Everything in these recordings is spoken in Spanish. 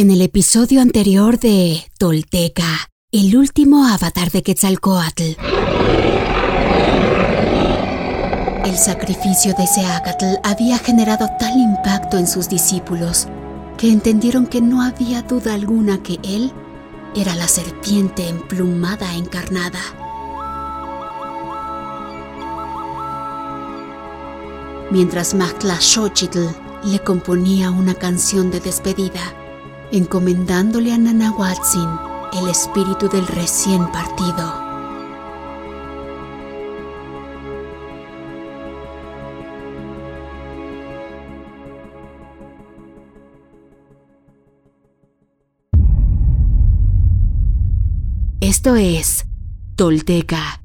En el episodio anterior de Tolteca, el último avatar de Quetzalcoatl. El sacrificio de Seacatl había generado tal impacto en sus discípulos que entendieron que no había duda alguna que él era la serpiente emplumada encarnada. Mientras Xochitl le componía una canción de despedida, encomendándole a Nanahuatzin el espíritu del recién partido. Esto es Tolteca,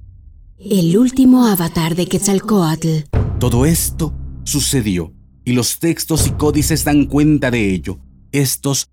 el último avatar de Quetzalcoatl. Todo esto sucedió y los textos y códices dan cuenta de ello. Estos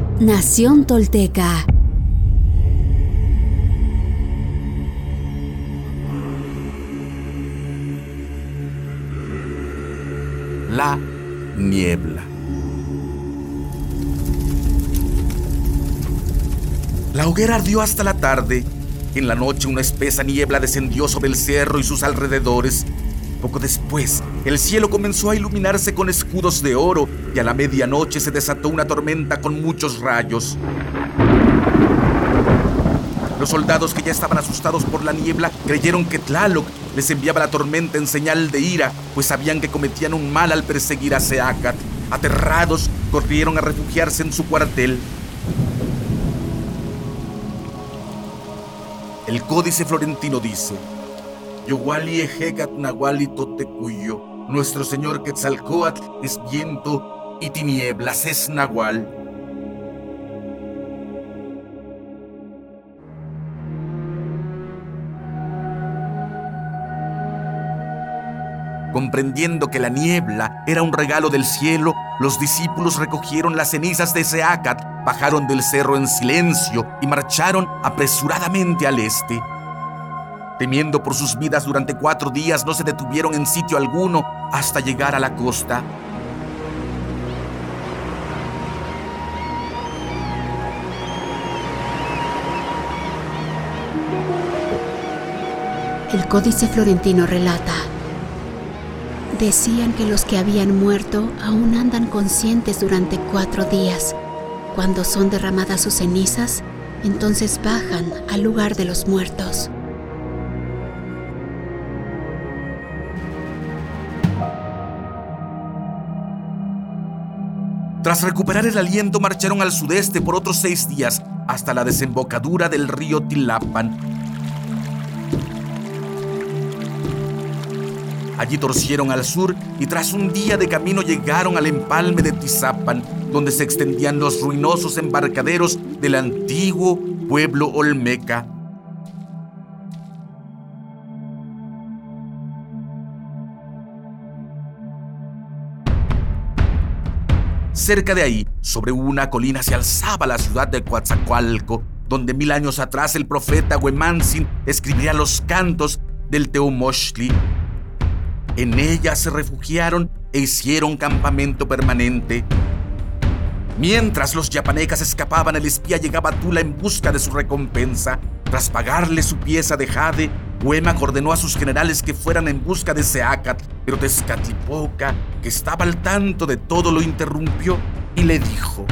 Nación Tolteca. La niebla. La hoguera ardió hasta la tarde. En la noche una espesa niebla descendió sobre el cerro y sus alrededores. Poco después, el cielo comenzó a iluminarse con escudos de oro y a la medianoche se desató una tormenta con muchos rayos. Los soldados que ya estaban asustados por la niebla creyeron que Tlaloc les enviaba la tormenta en señal de ira, pues sabían que cometían un mal al perseguir a Seacat. Aterrados, corrieron a refugiarse en su cuartel. El códice florentino dice, Yowali ejegat nahuali totecuyo, nuestro señor Quetzalcoatl es viento y tinieblas es nahual. Comprendiendo que la niebla era un regalo del cielo, los discípulos recogieron las cenizas de Seacat, bajaron del cerro en silencio y marcharon apresuradamente al este. Temiendo por sus vidas durante cuatro días, no se detuvieron en sitio alguno hasta llegar a la costa. El códice florentino relata Decían que los que habían muerto aún andan conscientes durante cuatro días. Cuando son derramadas sus cenizas, entonces bajan al lugar de los muertos. Tras recuperar el aliento, marcharon al sudeste por otros seis días hasta la desembocadura del río Tilapan, Allí torcieron al sur y tras un día de camino llegaron al empalme de Tizapan, donde se extendían los ruinosos embarcaderos del antiguo pueblo olmeca. Cerca de ahí, sobre una colina, se alzaba la ciudad de Coatzacoalco, donde mil años atrás el profeta Huemansin escribiría los cantos del Teumochtli en ella se refugiaron e hicieron campamento permanente. Mientras los yapanecas escapaban, el espía llegaba a Tula en busca de su recompensa. Tras pagarle su pieza de jade, Huema ordenó a sus generales que fueran en busca de Seacat, pero Tezcatlipoca, que estaba al tanto de todo, lo interrumpió y le dijo: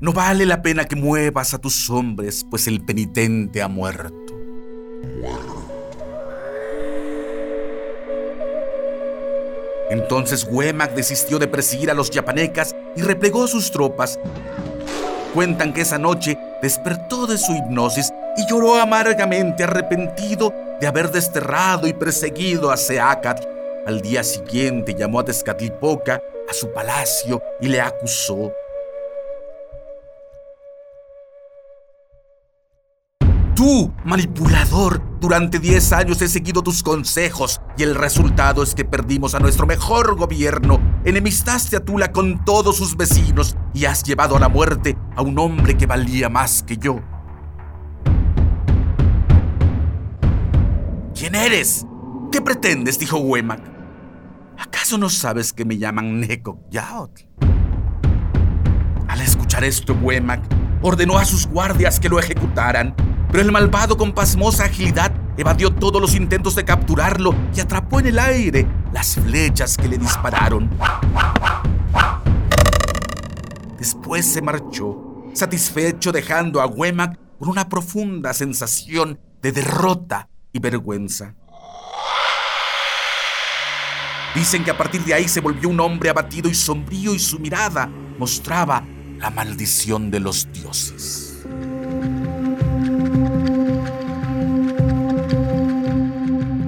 No vale la pena que muevas a tus hombres, pues el penitente ha muerto. Entonces Huemac desistió de perseguir a los yapanecas y replegó sus tropas. Cuentan que esa noche despertó de su hipnosis y lloró amargamente arrepentido de haber desterrado y perseguido a Seacat. Al día siguiente llamó a Tezcatlipoca a su palacio y le acusó. Tú, manipulador, durante 10 años he seguido tus consejos y el resultado es que perdimos a nuestro mejor gobierno, enemistaste a Tula con todos sus vecinos y has llevado a la muerte a un hombre que valía más que yo. ¿Quién eres? ¿Qué pretendes? dijo Huemac. ¿Acaso no sabes que me llaman Neko Yaot? Al escuchar esto, Huemac ordenó a sus guardias que lo ejecutaran pero el malvado con pasmosa agilidad evadió todos los intentos de capturarlo y atrapó en el aire las flechas que le dispararon. Después se marchó, satisfecho dejando a Wemak con una profunda sensación de derrota y vergüenza. Dicen que a partir de ahí se volvió un hombre abatido y sombrío y su mirada mostraba la maldición de los dioses.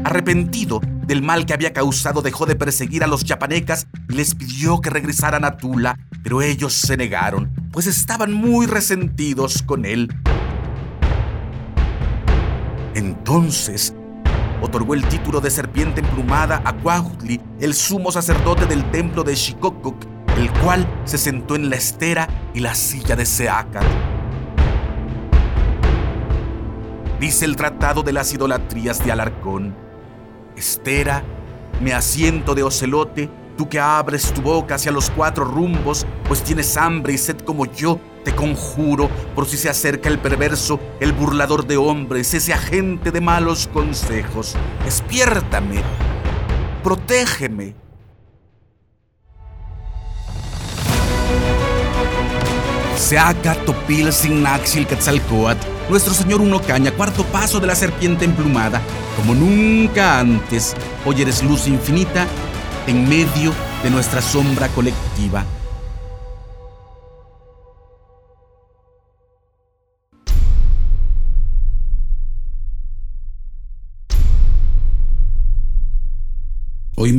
Arrepentido del mal que había causado, dejó de perseguir a los yapanecas y les pidió que regresaran a Tula, pero ellos se negaron, pues estaban muy resentidos con él. Entonces, otorgó el título de serpiente emplumada a Cuautli, el sumo sacerdote del templo de Shikokoc, el cual se sentó en la estera y la silla de Seacat. Dice el Tratado de las Idolatrías de Alarcón Estera, me asiento de ocelote, tú que abres tu boca hacia los cuatro rumbos, pues tienes hambre y sed como yo, te conjuro, por si se acerca el perverso, el burlador de hombres, ese agente de malos consejos. Despiértame, protégeme. Seaca Topil Signaxil Quetzalcoatl nuestro Señor Uno Caña, cuarto paso de la serpiente emplumada, como nunca antes, hoy eres luz infinita en medio de nuestra sombra colectiva.